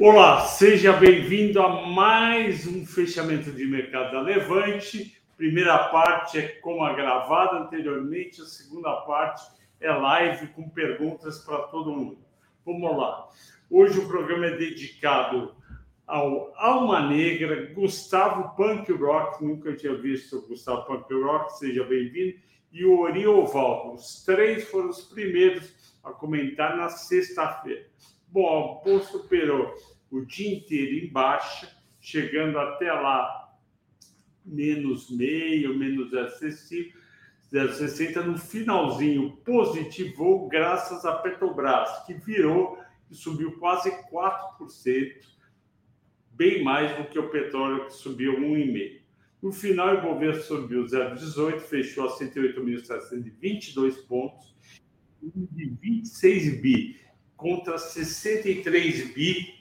Olá, seja bem-vindo a mais um fechamento de mercado da Levante. Primeira parte é como a gravada anteriormente, a segunda parte é live com perguntas para todo mundo. Vamos lá. Hoje o programa é dedicado ao Alma Negra, Gustavo Punk Rock, nunca tinha visto o Gustavo Punk Rock, seja bem-vindo, e o Ori Oval. Os três foram os primeiros a comentar na sexta-feira. Bom, a bolsa operou o dia inteiro em baixa, chegando até lá menos meio, menos 0,60. No finalzinho, positivou graças a Petrobras, que virou e subiu quase 4%, bem mais do que o petróleo, que subiu 1,5%. No final, o Ibovespa subiu 0,18, fechou a 108.722 pontos, de 26 bi contra 63 bi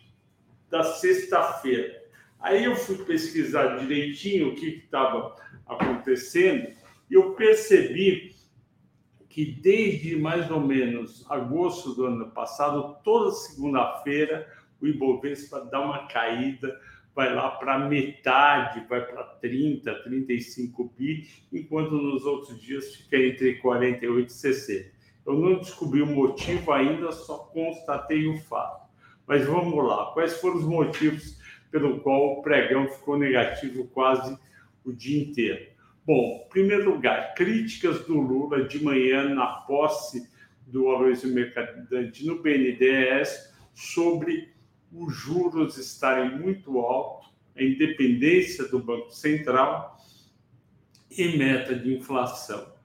da sexta-feira. Aí eu fui pesquisar direitinho o que estava acontecendo e eu percebi que desde mais ou menos agosto do ano passado, toda segunda-feira, o Ibovespa dá uma caída, vai lá para metade, vai para 30, 35 bi, enquanto nos outros dias fica entre 48 e 60. Eu não descobri o motivo ainda, só constatei o fato. Mas vamos lá, quais foram os motivos pelo qual o pregão ficou negativo quase o dia inteiro? Bom, em primeiro lugar, críticas do Lula de manhã na posse do Aloysio Mercadante no BNDES sobre os juros estarem muito altos, a independência do Banco Central e meta de inflação.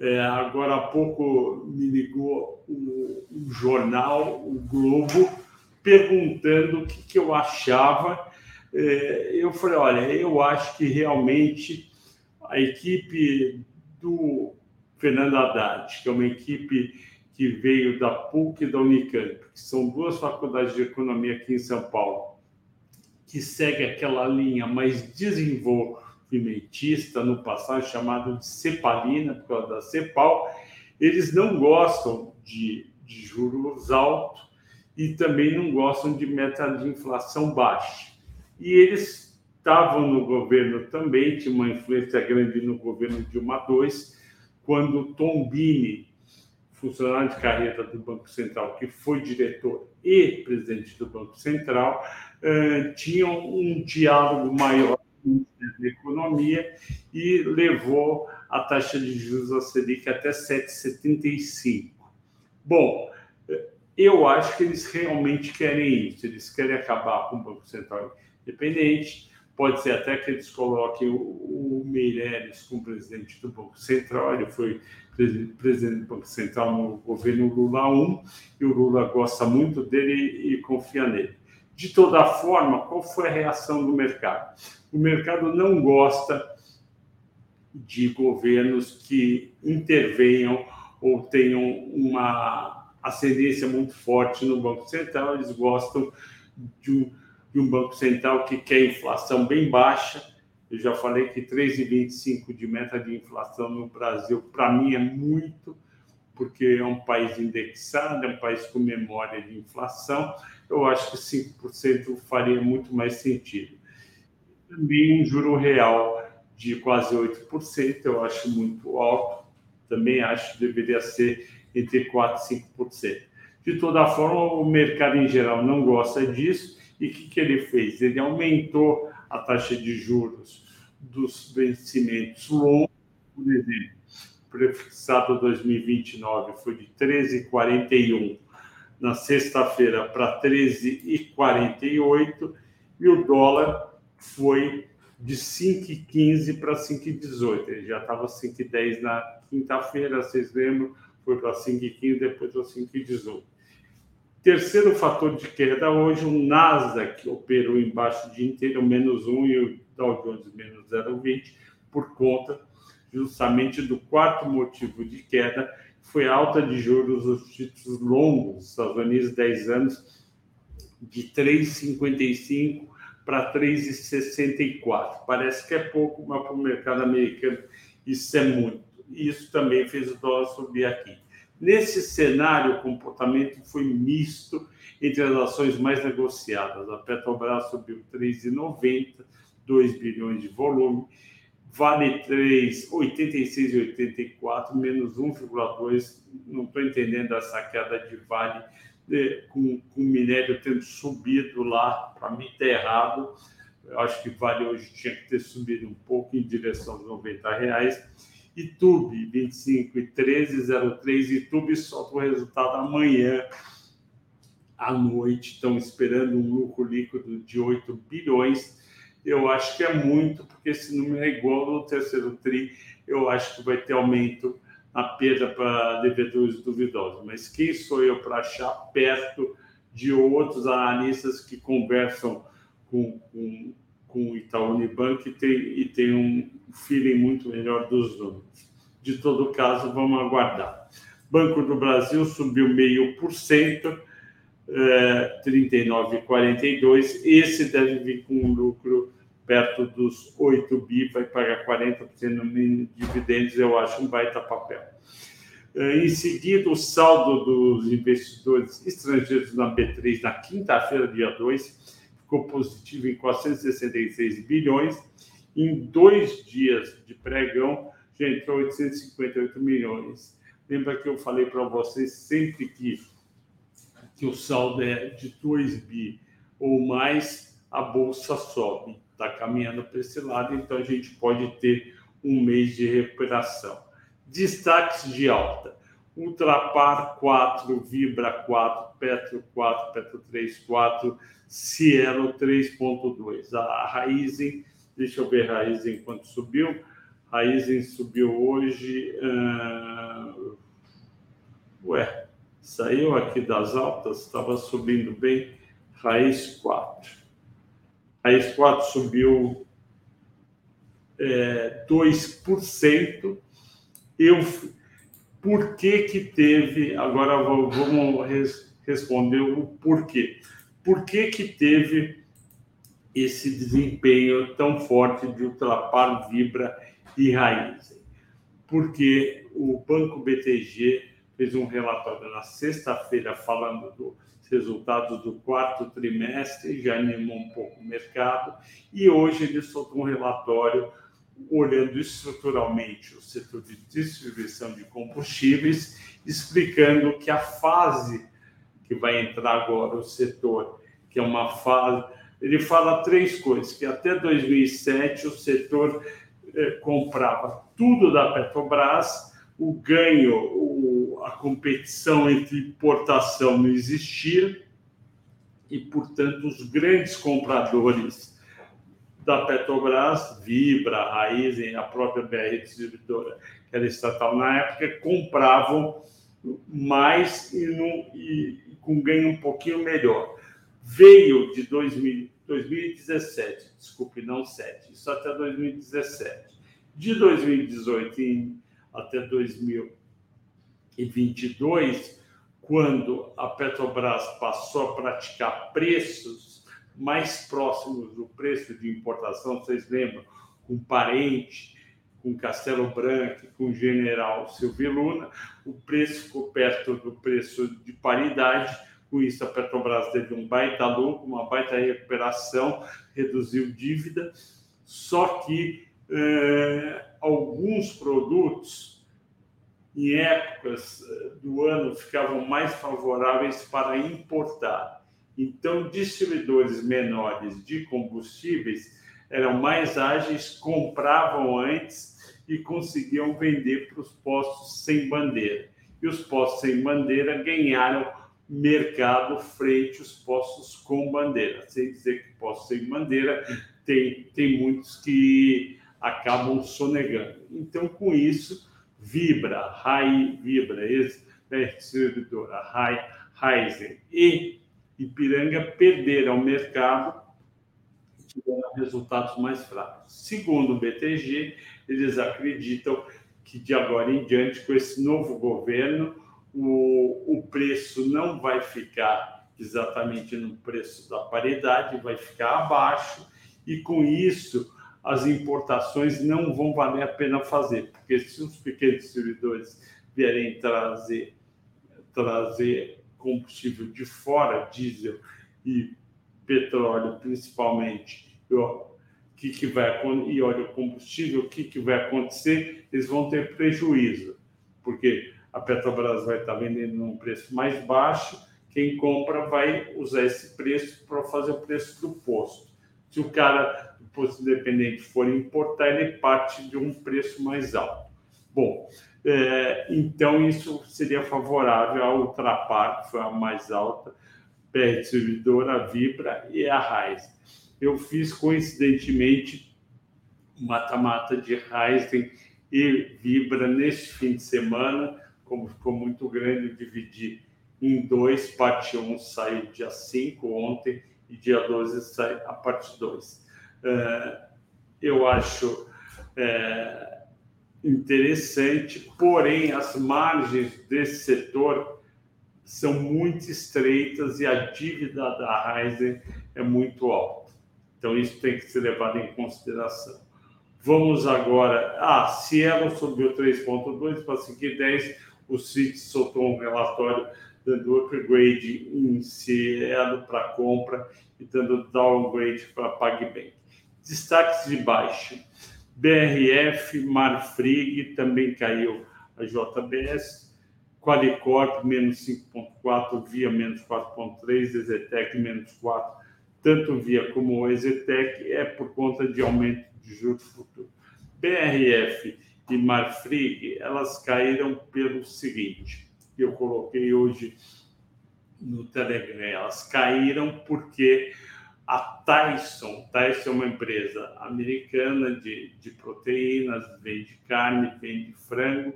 É, agora há pouco me ligou o, jornal, o Globo, perguntando o que, que eu achava. É, eu falei: olha, eu acho que realmente a equipe do Fernando Haddad, que é uma equipe que veio da PUC e da Unicamp, que são duas faculdades de economia aqui em São Paulo, que segue aquela linha mais desenvolvimentista no passado, chamado de Cepalina, por causa da Cepal, eles não gostam de, de juros altos e também não gostam de meta de inflação baixa. E eles estavam no governo também, tinha uma influência grande no governo Dilma II, quando Tombini, funcionário de carreira do Banco Central, que foi diretor e presidente do Banco Central, eh, tinham um diálogo maior da economia e levou a taxa de juros a Selic até 7,75. Bom, eu acho que eles realmente querem isso, eles querem acabar com o Banco Central independente. Pode ser até que eles coloquem o, o Meirelles como presidente do Banco Central, ele foi presidente do Banco Central no governo Lula 1, e o Lula gosta muito dele e confia nele. De toda forma, qual foi a reação do mercado? O mercado não gosta de governos que intervenham ou tenham uma ascendência muito forte no Banco Central, eles gostam de um, de um Banco Central que quer inflação bem baixa. Eu já falei que 3,25 de meta de inflação no Brasil, para mim, é muito, porque é um país indexado, é um país com memória de inflação. Eu acho que 5% faria muito mais sentido. Também um juro real de quase 8%, eu acho muito alto. Também acho que deveria ser entre 4% e 5%. De toda forma, o mercado em geral não gosta disso. E o que, que ele fez? Ele aumentou a taxa de juros dos vencimentos longos, por exemplo, prefixado 2029 foi de 13,41 na sexta-feira para 13,48 e o dólar foi de 5,15 para 5,18. Ele já estava 5,10 na quinta-feira, vocês lembram? foi para 5,15, depois para 5,18. Terceiro fator de queda hoje, o Nasdaq operou embaixo o dia inteiro, menos 1, e o Dow Jones menos 0,20, por conta justamente do quarto motivo de queda, foi alta de juros dos títulos longos dos Estados Unidos, 10 anos, de 3,55 para 3,64. Parece que é pouco, mas para o mercado americano isso é muito isso também fez o dólar subir aqui. Nesse cenário, o comportamento foi misto entre as ações mais negociadas. A Petrobras subiu 3,90, 2 bilhões de volume. Vale 3, 86,84, menos 1,2. Não estou entendendo essa queda de Vale eh, com, com o minério tendo subido lá. Para mim está errado. Eu acho que Vale hoje tinha que ter subido um pouco em direção aos 90 reais. YouTube 25 e 1303. YouTube solta o resultado amanhã à noite. Estão esperando um lucro líquido de 8 bilhões eu acho que é muito, porque esse número é igual no terceiro TRI, eu acho que vai ter aumento na perda para devedores duvidosos. Mas quem sou eu para achar perto de outros analistas que conversam com, com, com o Itaú Unibanco e tem, e tem um feeling muito melhor dos números. De todo caso, vamos aguardar. Banco do Brasil subiu meio por cento, 39,42. Esse deve vir com um lucro perto dos 8 bi, vai pagar 40% no mínimo de dividendos, eu acho um baita papel. Eh, em seguida, o saldo dos investidores estrangeiros na B3 na quinta-feira, dia 2, ficou positivo em 466 bilhões. Em dois dias de pregão, já entrou 858 milhões. Lembra que eu falei para vocês sempre que que o saldo é de 2 bi ou mais, a bolsa sobe. Está caminhando para esse lado, então a gente pode ter um mês de recuperação. Destaques de alta. Ultrapar 4, Vibra 4, Petro 4, Petro 3, 4, Cielo 3.2. A Raizen, deixa eu ver a Raizen quanto subiu. Raizen subiu hoje. Uh... Ué, Saiu aqui das altas, estava subindo bem, raiz 4. Raiz 4 subiu é, 2%. Eu, por que que teve, agora vamos res, responder o porquê. Por que que teve esse desempenho tão forte de ultrapar Vibra e Raiz? Porque o Banco BTG fez um relatório na sexta-feira falando dos resultados do quarto trimestre, já animou um pouco o mercado, e hoje ele soltou um relatório olhando estruturalmente o setor de distribuição de combustíveis, explicando que a fase que vai entrar agora o setor, que é uma fase, ele fala três coisas, que até 2007 o setor eh, comprava tudo da Petrobras, o ganho, o, a competição entre importação não existia e, portanto, os grandes compradores da Petrobras, Vibra, Raizen, a própria BR Distribuidora, que era estatal na época, compravam mais e, e, e com ganho um pouquinho melhor. Veio de 2000, 2017, desculpe, não 7, isso até 2017. De 2018 em até 2022, quando a Petrobras passou a praticar preços mais próximos do preço de importação, vocês lembram, com Parente, com Castelo Branco, com General Silvio Luna, o preço ficou perto do preço de paridade. Com isso, a Petrobras teve um baita lucro, uma baita recuperação, reduziu dívida. Só que eh, alguns produtos em épocas eh, do ano ficavam mais favoráveis para importar. Então, distribuidores menores de combustíveis eram mais ágeis, compravam antes e conseguiam vender para os postos sem bandeira. E os postos sem bandeira ganharam mercado frente aos postos com bandeira. Sem dizer que postos sem bandeira tem, tem muitos que acabam sonegando. Então, com isso, Vibra, Rai, Vibra, ex-distribuidora Rai, Raizen e Ipiranga perderam o mercado e tiveram resultados mais fracos. Segundo o BTG, eles acreditam que de agora em diante, com esse novo governo, o, o preço não vai ficar exatamente no preço da paridade, vai ficar abaixo, e com isso as importações não vão valer a pena fazer, porque se os pequenos distribuidores vierem trazer, trazer combustível de fora, diesel e petróleo principalmente, que, que vai e óleo combustível, o que, que vai acontecer? Eles vão ter prejuízo, porque a Petrobras vai estar vendendo num preço mais baixo, quem compra vai usar esse preço para fazer o preço do posto. Se o cara do posto independente for importar, ele parte de um preço mais alto. Bom, é, então isso seria favorável à Ultrapar, que foi a mais alta, PR Distribuidora, a Vibra e a Raiz. Eu fiz coincidentemente mata-mata de Ryzen e Vibra neste fim de semana, como ficou muito grande, eu dividi em dois, parte 1 saiu dia 5 ontem e dia 12 sai a parte 2. É, eu acho é, interessante, porém as margens desse setor são muito estreitas e a dívida da Ryzen é muito alta. Então isso tem que ser levado em consideração. Vamos agora. Ah, Cielo subiu 3,2 para 5,10. O CIT soltou um relatório dando upgrade em Cielo para compra e dando downgrade para PagBank. Destaques de baixa. BRF, Marfrig também caiu a JBS, Qualicorp menos 5,4, Via menos 4,3, Exetec menos 4, tanto Via como o Exetec é por conta de aumento de juros futuros. BRF e Marfrig, elas caíram pelo seguinte, eu coloquei hoje no Telegram, elas caíram porque a Tyson, Tyson é uma empresa americana de, de proteínas, vende carne, vende frango,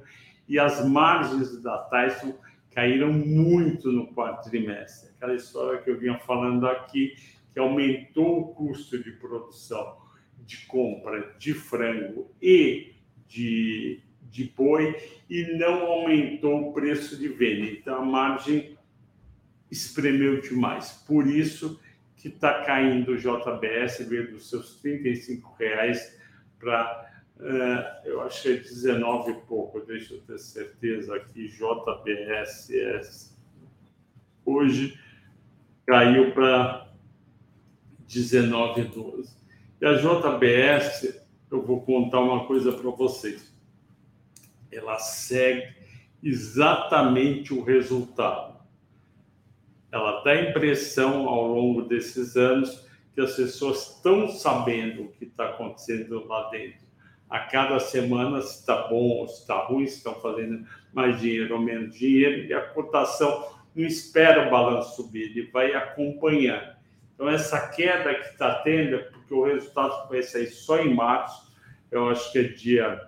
e as margens da Tyson caíram muito no quarto trimestre. Aquela história que eu vinha falando aqui, que aumentou o custo de produção, de compra de frango e de, de boi, e não aumentou o preço de venda. Então a margem espremeu demais. Por isso, que está caindo o JBS, veio dos seus R$ reais para, uh, eu acho que é 19 e pouco, deixa eu ter certeza aqui, JBS hoje caiu para 19,12. E a JBS, eu vou contar uma coisa para vocês. Ela segue exatamente o resultado ela dá a impressão ao longo desses anos que as pessoas estão sabendo o que está acontecendo lá dentro. A cada semana, se está bom se está ruim, se estão fazendo mais dinheiro ou menos dinheiro, e a cotação não espera o balanço subir, ele vai acompanhando. Então, essa queda que está tendo é porque o resultado vai sair só em março, eu acho que é dia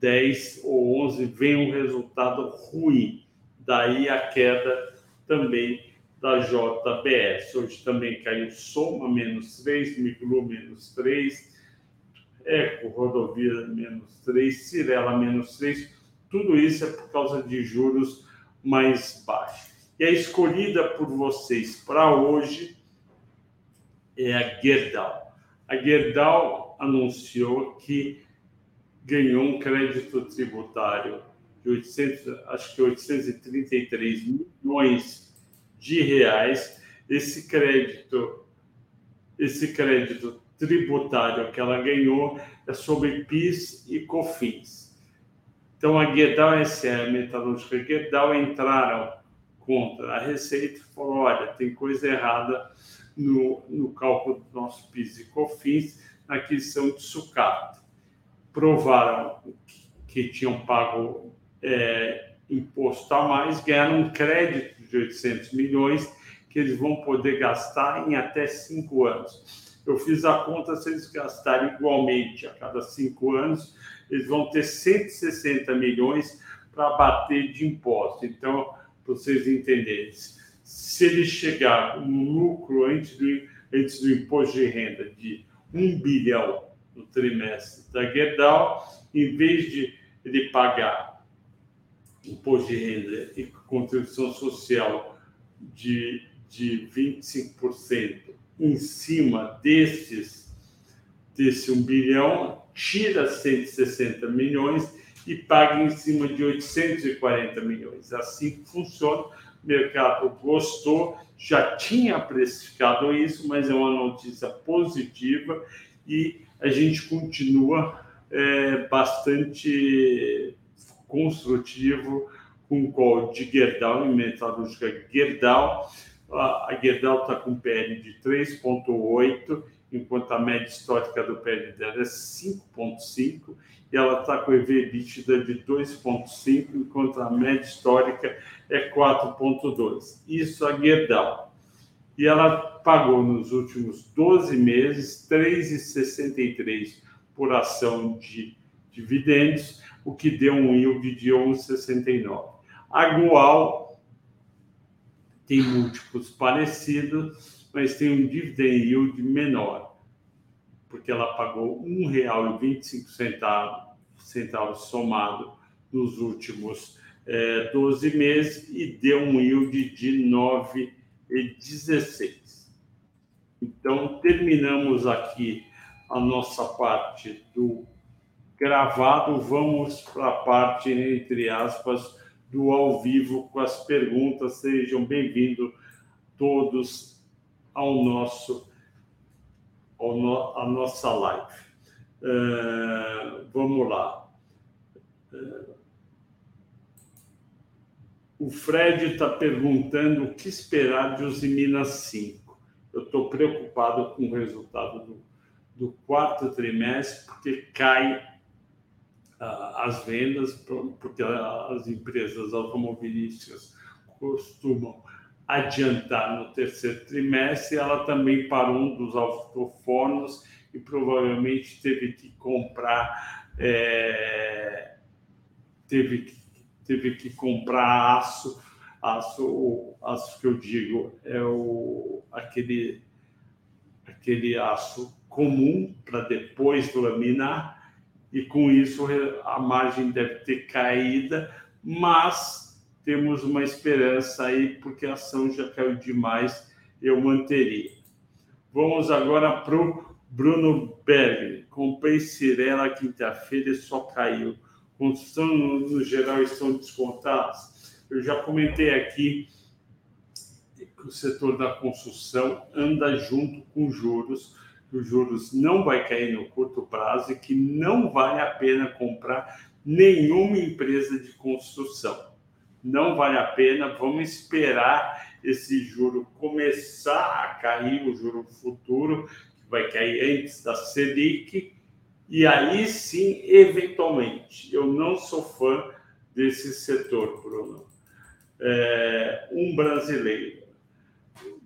10 ou 11, vem um resultado ruim. Daí a queda também da JBS. Hoje também caiu Soma, menos 3, Miglu, menos 3, Eco, Rodovia, menos 3, Cirela, menos 3. Tudo isso é por causa de juros mais baixos. E a escolhida por vocês para hoje é a Gerdau. A Gerdau anunciou que ganhou um crédito tributário de 800, acho que 833 milhões de reais esse crédito, esse crédito tributário que ela ganhou é sobre PIS e COFINS. Então a Guedal SA, a metalúrgica Guedal entraram contra a Receita e falou, olha, tem coisa errada no, no cálculo do nosso PIS e COFINS na aquisição de sucata. Provaram que, tinham pago é, imposto a mais, ganharam um crédito de 800 milhões que eles vão poder gastar em até cinco anos. Eu fiz a conta, se eles gastarem igualmente a cada cinco anos, eles vão ter 160 milhões para bater de imposto. Então, para vocês entenderem, se ele chegar um lucro antes do, antes do imposto de renda de 1 bilhão no trimestre da Gerdau, em vez de ele pagar imposto de renda e contribuição social de, de 25% em cima desses, desse 1 bilhão, tira 160 milhões e paga em cima de 840 milhões. Assim funciona, o mercado gostou, já tinha precificado isso, mas é uma notícia positiva e a gente continua é, bastante construtivo com o call de Gerdau, em metalúrgica Gerdau. A Gerdau está com PL de 3,8, enquanto a média histórica do PL dela é 5,5, e ela está com EV EBITDA de 2,5, enquanto a média histórica é 4,2. Isso a Gerdau. E ela pagou nos últimos 12 meses 3,63 por ação de dividendos, o que deu um yield de 11,69. A Goal tem múltiplos parecidos, mas tem um dividend yield menor, porque ela pagou R$ 1,25 centavos somado nos últimos é, 12 meses e deu um yield de 9,16. Então, terminamos aqui a nossa parte do gravado, vamos para a parte, entre aspas, do ao vivo com as perguntas. Sejam bem-vindos todos ao nosso ao no, a nossa live. Uh, vamos lá. Uh, o Fred está perguntando o que esperar de Minas 5. Eu estou preocupado com o resultado do, do quarto trimestre, porque cai as vendas, porque as empresas automobilísticas costumam adiantar no terceiro trimestre, ela também parou um dos autofornos e provavelmente teve que comprar é, teve, que, teve que comprar aço, aço, aço que eu digo é o aquele aquele aço comum para depois laminar e com isso a margem deve ter caída, mas temos uma esperança aí, porque a ação já caiu demais, eu manteria. Vamos agora para o Bruno Berg. Comprei Cirela quinta-feira e só caiu. Construção, no, geral, estão descontadas. Eu já comentei aqui que o setor da construção anda junto com juros que os juros não vai cair no curto prazo e que não vale a pena comprar nenhuma empresa de construção. Não vale a pena, vamos esperar esse juro começar a cair, o juro futuro, que vai cair antes da Selic, e aí sim, eventualmente, eu não sou fã desse setor, Bruno. É, um brasileiro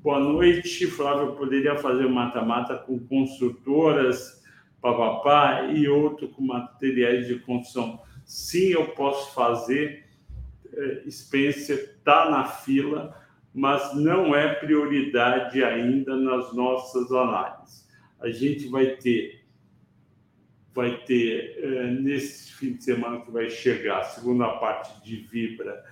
Boa noite, Flávio. Poderia fazer mata-mata com construtoras, papapá, e outro com materiais de construção. Sim, eu posso fazer. É, Spencer está na fila, mas não é prioridade ainda nas nossas análises. A gente vai ter, vai ter é, nesse fim de semana que vai chegar segunda parte de Vibra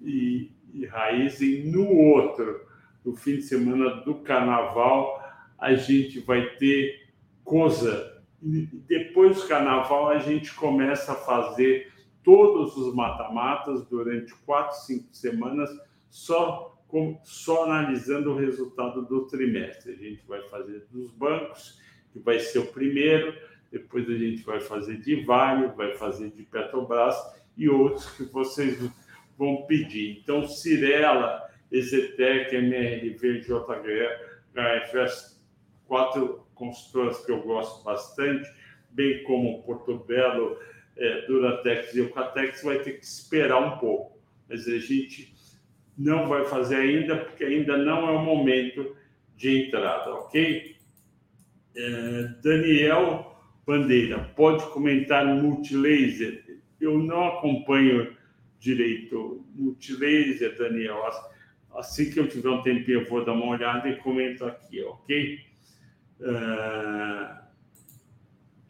e, e Raizen, no outro no fim de semana do carnaval, a gente vai ter coisa. Depois do carnaval, a gente começa a fazer todos os mata-matas durante quatro, cinco semanas, só, com, só analisando o resultado do trimestre. A gente vai fazer dos bancos, que vai ser o primeiro, depois a gente vai fazer de Vale, vai fazer de Petrobras e outros que vocês vão pedir. Então, Cirela Exetec, MRV, JHFS, quatro consultoras que eu gosto bastante, bem como Porto Belo, é, Duratex e Eucatex, vai ter que esperar um pouco. Mas a gente não vai fazer ainda, porque ainda não é o momento de entrada, ok? É, Daniel Bandeira, pode comentar multilaser? Eu não acompanho direito multilaser, Daniel. Assim que eu tiver um tempinho, eu vou dar uma olhada e comento aqui, ok? Uh,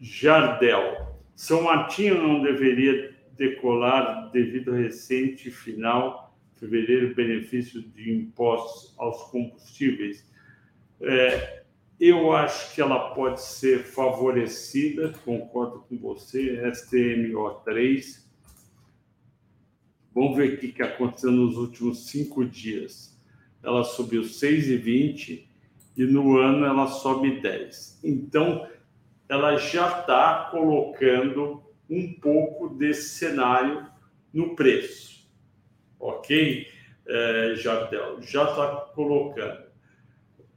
Jardel. São Martinho não deveria decolar devido ao recente final, fevereiro, benefício de impostos aos combustíveis. É, eu acho que ela pode ser favorecida, concordo com você, STMO3, Vamos ver o que aconteceu nos últimos cinco dias. Ela subiu 6,20 e no ano ela sobe 10. Então, ela já está colocando um pouco desse cenário no preço. Ok, é, Jardel? Já está colocando.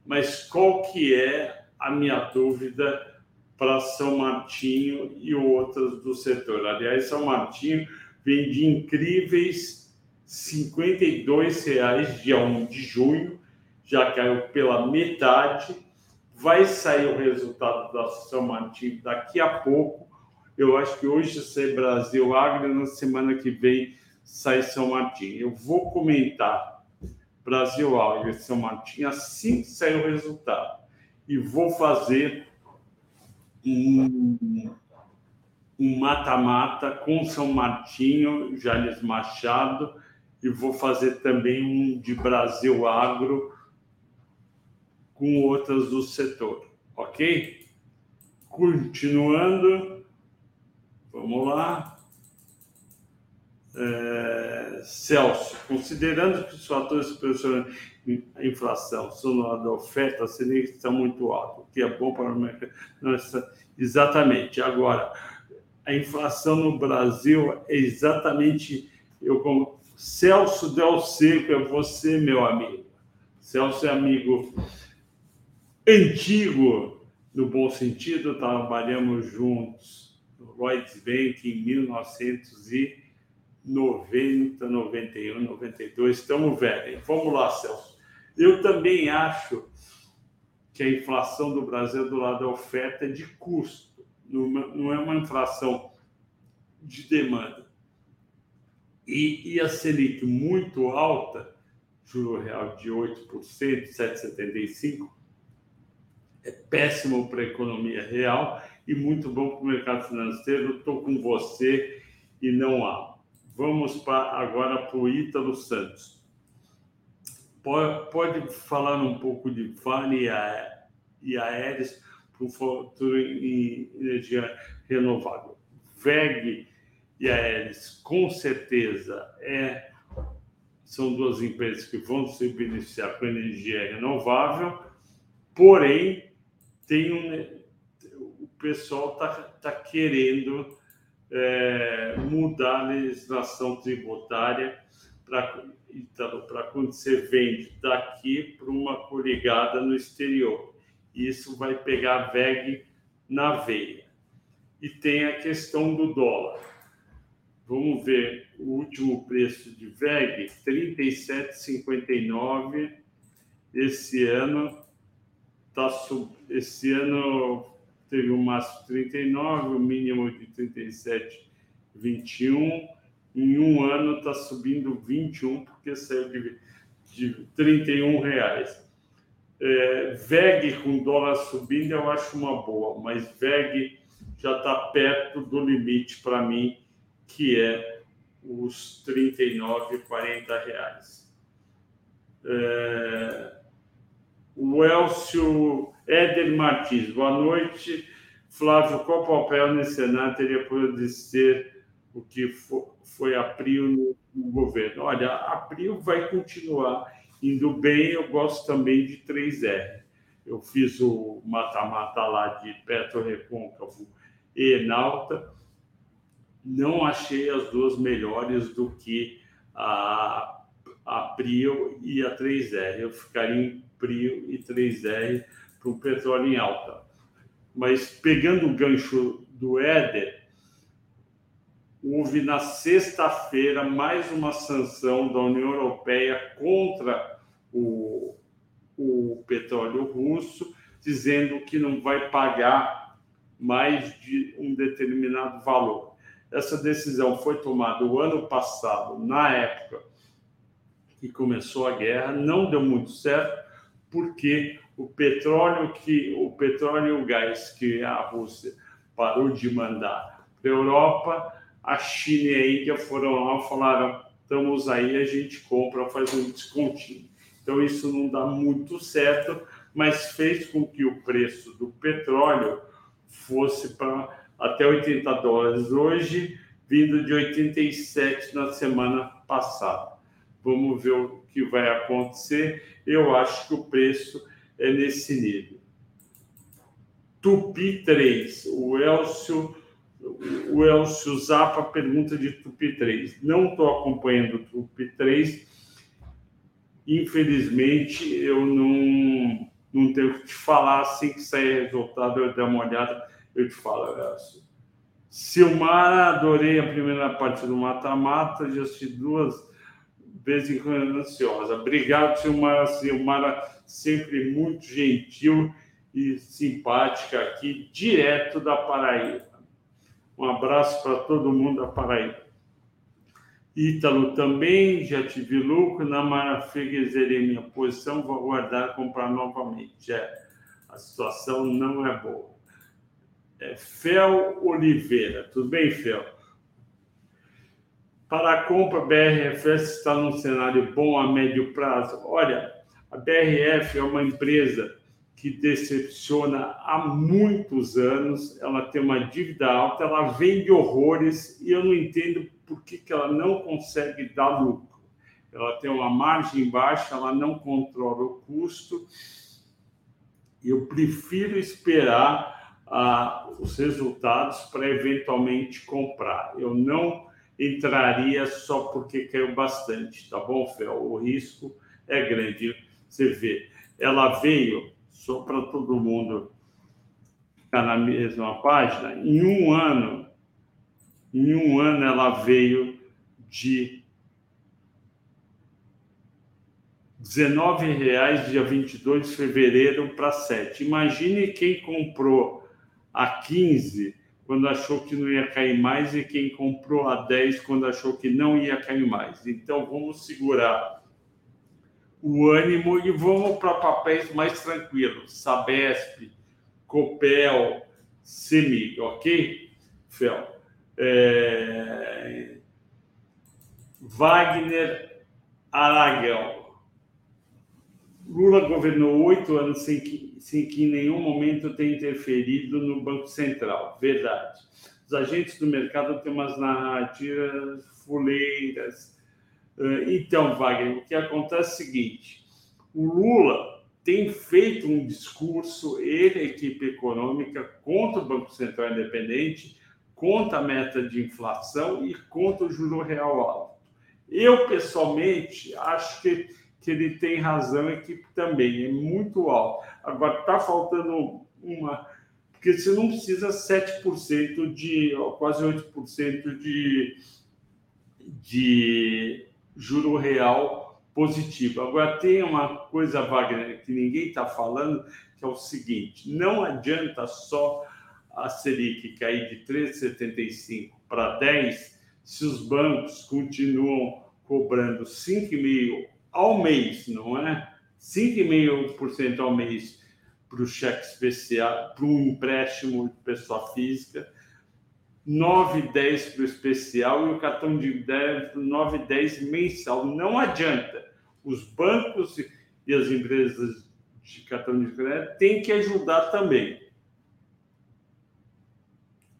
Mas qual que é a minha dúvida para São Martinho e outras do setor? Aliás, São Martinho vem de incríveis R$ 52,00 dia 1 de junho, já caiu pela metade. Vai sair o resultado da São Martinho daqui a pouco. Eu acho que hoje sai Brasil Agro, na semana que vem sai São Martinho. Eu vou comentar Brasil e São Martinho assim que o resultado. E vou fazer um um mata-mata com São Martinho, Jales Machado, e vou fazer também um de Brasil Agro com outras do setor, ok? Continuando, vamos lá. É, Celso, considerando que os fatores que pressionam a inflação são lado da oferta, a Selic está muito alto, o que é bom para o mercado. Exatamente. Agora, a inflação no Brasil é exatamente eu como Celso Del Seco é você, meu amigo. Celso é amigo antigo, no bom sentido, trabalhamos juntos no Lloyds Bank em 1990, 91, 92. Estamos velhos. Vamos lá, Celso. Eu também acho que a inflação do Brasil do lado da oferta é de custo não é uma inflação de demanda. E, e a Selic muito alta, juro real de 8%, 7,75%, é péssimo para a economia real e muito bom para o mercado financeiro. Estou com você e não há. Vamos para, agora para o Ítalo Santos. Pode, pode falar um pouco de Vale e Aéreos para o futuro em energia renovável. VEG e a Elis, com certeza, é, são duas empresas que vão se beneficiar com energia renovável, porém, tem um, o pessoal está tá querendo é, mudar a legislação tributária para então, quando você vende daqui para uma coligada no exterior isso vai pegar VEG na veia. E tem a questão do dólar. Vamos ver o último preço de VEG, 37,59. Esse ano tá sub... esse ano teve um máximo de 39, o um mínimo de 37,21. Em um ano está subindo 21 porque saiu de, de 31 reais. É, VEG com dólar subindo eu acho uma boa, mas VEG já está perto do limite para mim, que é os 39, 40 reais. É, o Elcio Éder Martins, boa noite. Flávio, qual papel nesse cenário teria por ser o que foi a Prio no, no governo? Olha, a Prio vai continuar Indo bem, eu gosto também de 3R. Eu fiz o mata-mata lá de Petro Recôncavo e Enalta. Não achei as duas melhores do que a, a Prio e a 3R. Eu ficaria em Prio e 3R para o petróleo em alta. Mas pegando o gancho do Éder, houve na sexta-feira mais uma sanção da União Europeia contra o, o petróleo russo, dizendo que não vai pagar mais de um determinado valor. Essa decisão foi tomada o ano passado, na época que começou a guerra, não deu muito certo, porque o petróleo que o petróleo e o gás que a Rússia parou de mandar para a Europa a China e a Índia foram lá e falaram: estamos aí, a gente compra, faz um descontinho. Então, isso não dá muito certo, mas fez com que o preço do petróleo fosse para até 80 dólares. Hoje vindo de 87 na semana passada. Vamos ver o que vai acontecer. Eu acho que o preço é nesse nível. Tupi 3, o Elcio, o Elcio Zapa pergunta de Tupi 3. Não estou acompanhando Tupi 3. Infelizmente, eu não, não tenho que te falar. Assim que sair resultado, eu der uma olhada, eu te falo, Elcio. Silmara, adorei a primeira parte do mata-mata, já assisti duas ansiosa. Obrigado, Silmara. Silmara, sempre muito gentil e simpática aqui, direto da Paraíba. Um abraço para todo mundo da Paraíba. Ítalo também, já tive lucro. Na Marafega, zerei minha posição, vou aguardar comprar novamente. É, a situação não é boa é, Fel Oliveira. Tudo bem, Fel? Para a compra, a BRFS está num cenário bom a médio prazo. Olha, a BRF é uma empresa que decepciona há muitos anos, ela tem uma dívida alta, ela vende horrores e eu não entendo por que, que ela não consegue dar lucro. Ela tem uma margem baixa, ela não controla o custo. Eu prefiro esperar ah, os resultados para eventualmente comprar. Eu não entraria só porque caiu bastante, tá bom, Fel? O risco é grande. Você vê, ela veio, só para todo mundo ficar na mesma página, em um ano, em um ano ela veio de R$19,00 dia 22 de fevereiro para 7. Imagine quem comprou a 15 quando achou que não ia cair mais e quem comprou a 10 quando achou que não ia cair mais. Então vamos segurar o ânimo e vamos para papéis mais tranquilos. Sabesp, Copel, Semig, ok? Fel. É... Wagner Aragão. Lula governou oito anos sem que, sem que em nenhum momento tenha interferido no Banco Central. Verdade. Os agentes do mercado têm umas narrativas fuleiras. Então, Wagner, o que acontece é o seguinte: o Lula tem feito um discurso, ele, a equipe econômica, contra o Banco Central Independente, contra a meta de inflação e contra o juro real alto. Eu, pessoalmente, acho que que ele tem razão, a equipe também, é muito alto. Agora, está faltando uma. Porque você não precisa 7% de, quase 8% de, de juro real positivo. Agora, tem uma coisa, Wagner, que ninguém está falando, que é o seguinte: não adianta só a Selic cair de 3,75 para 10 se os bancos continuam cobrando 5,5 ao mês, não é? 5,5% ao mês para o cheque especial, para o empréstimo de pessoa física, 9,10 para o especial e o cartão de débito 9,10 mensal. Não adianta. Os bancos e as empresas de cartão de crédito têm que ajudar também.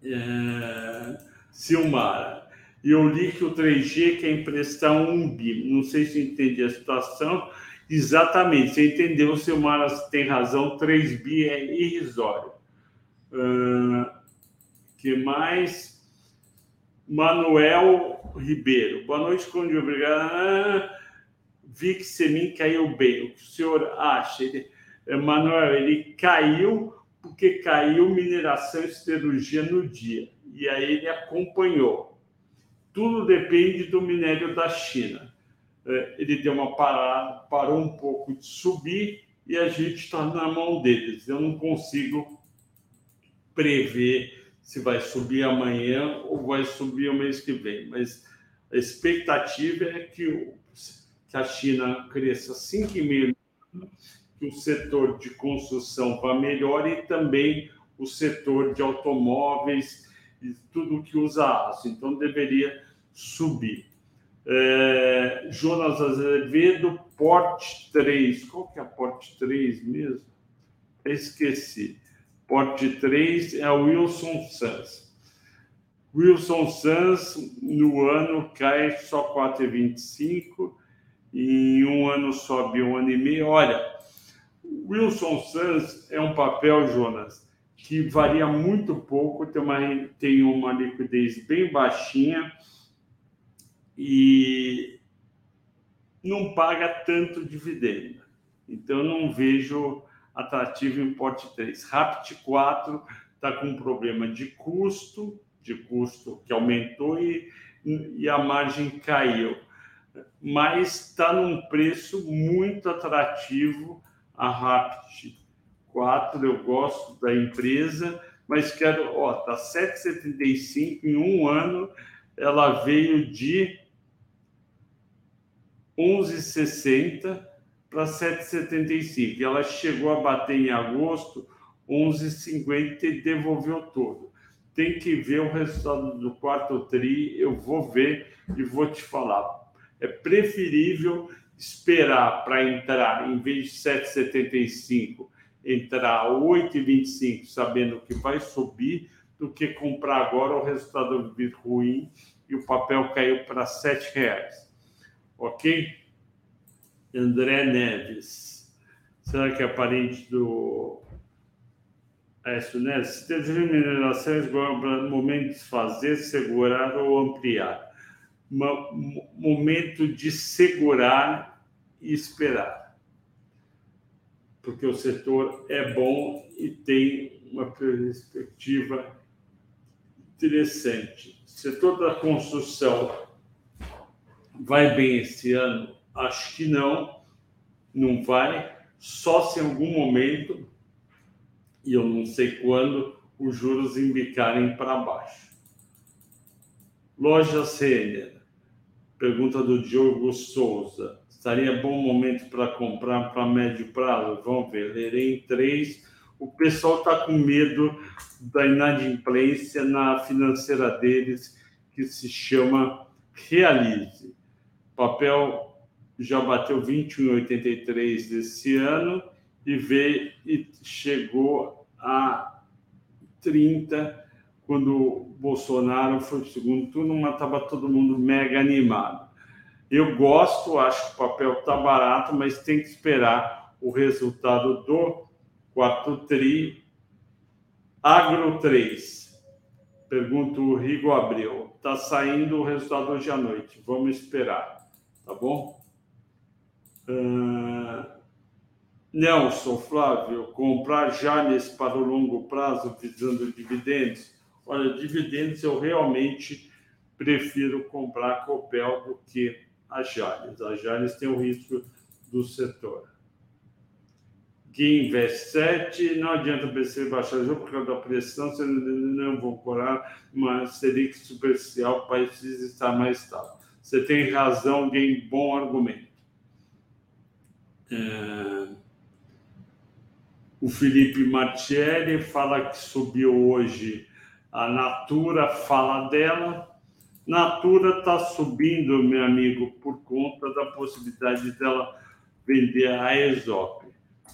É... Silmara, e eu li que o 3G quer emprestar um bi. Não sei se entendi a situação. Exatamente, você entendeu, o seu Maras tem razão, 3 bi é irrisório. Uh, que mais? Manuel Ribeiro. Boa noite, Conde. Obrigado. Ah, vi que Semin caiu bem. O que o senhor acha? Ele, eh, Manuel, ele caiu porque caiu mineração e siderurgia no dia. E aí ele acompanhou tudo depende do minério da China. É, ele deu uma parada, parou um pouco de subir e a gente está na mão deles. Eu não consigo prever se vai subir amanhã ou vai subir o mês que vem, mas a expectativa é que, a China cresça 5,5%, que o setor de construção vá melhor e também o setor de automóveis e tudo que usa aço. Então, deveria subir. É, Jonas Azevedo, porte 3. Qual que é a porte 3 mesmo? Esqueci. Porte 3 é o Wilson Sanz. Wilson Sanz, no ano, cai só 4,25 e em um ano sobe um ano e meio. Olha, Wilson Sanz é um papel, Jonas, que varia muito pouco, tem uma, tem uma liquidez bem baixinha e não paga tanto dividendo. Então, não vejo atrativo em porte 3. Rapt 4 está com um problema de custo, de custo que aumentou e, e a margem caiu. Mas está num preço muito atrativo a Rapt 4. Eu gosto da empresa, mas quero, ó, tá 7,75 em um ano, ela veio de 11,60 para 7,75. Ela chegou a bater em agosto 11,50 e devolveu todo. Tem que ver o resultado do quarto tri, eu vou ver e vou te falar. É preferível esperar para entrar, em vez de 7,75, entrar 8,25, sabendo que vai subir, do que comprar agora o resultado vir ruim e o papel caiu para R$ 7,00. Ok? André Neves. Será que é parente do Aécio Neves? Se tem minerações, momento de fazer, segurar ou ampliar. Momento de segurar e esperar. Porque o setor é bom e tem uma perspectiva interessante. Setor da construção vai bem esse ano? Acho que não, não vai, só se em algum momento, e eu não sei quando, os juros embicarem para baixo. Loja Renner, pergunta do Diogo Souza. Estaria bom momento para comprar para médio prazo? Vamos ver, lerei em três. O pessoal está com medo da inadimplência na financeira deles, que se chama Realize. Papel já bateu 21,83 desse ano e veio e chegou a 30 quando Bolsonaro foi o segundo turno, mas estava todo mundo mega animado. Eu gosto, acho que o papel está barato, mas tem que esperar o resultado do quarto tri. Agro 3. Pergunto o Rigo Abreu. Está saindo o resultado hoje à noite. Vamos esperar, tá bom? Uh, Nelson, Flávio, comprar Jales para o longo prazo visando dividendos? Olha, dividendos eu realmente prefiro comprar Copel do que a Jales. A Jales tem o risco do setor. Gui investe 7, não adianta o BC baixar jogo por causa da pressão, você não vão comprar uma Selic superficial, o país precisa estar mais estável. Você tem razão, Gui, bom argumento. É... O Felipe Martielli fala que subiu hoje a Natura, fala dela. Natura está subindo, meu amigo, por conta da possibilidade dela vender a Exop.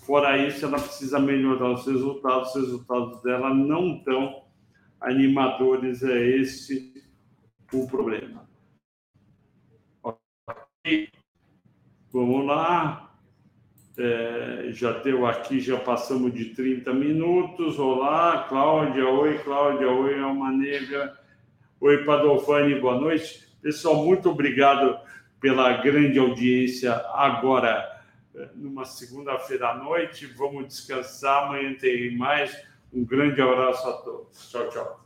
Fora isso, ela precisa melhorar os resultados. Os resultados dela não tão animadores. É esse o problema. Vamos lá. É, já deu aqui, já passamos de 30 minutos. Olá, Cláudia. Oi, Cláudia. Oi, Alma Negra. Oi, Padovani. Boa noite. Pessoal, muito obrigado pela grande audiência agora, é, numa segunda-feira à noite. Vamos descansar. Amanhã tem mais. Um grande abraço a todos. Tchau, tchau.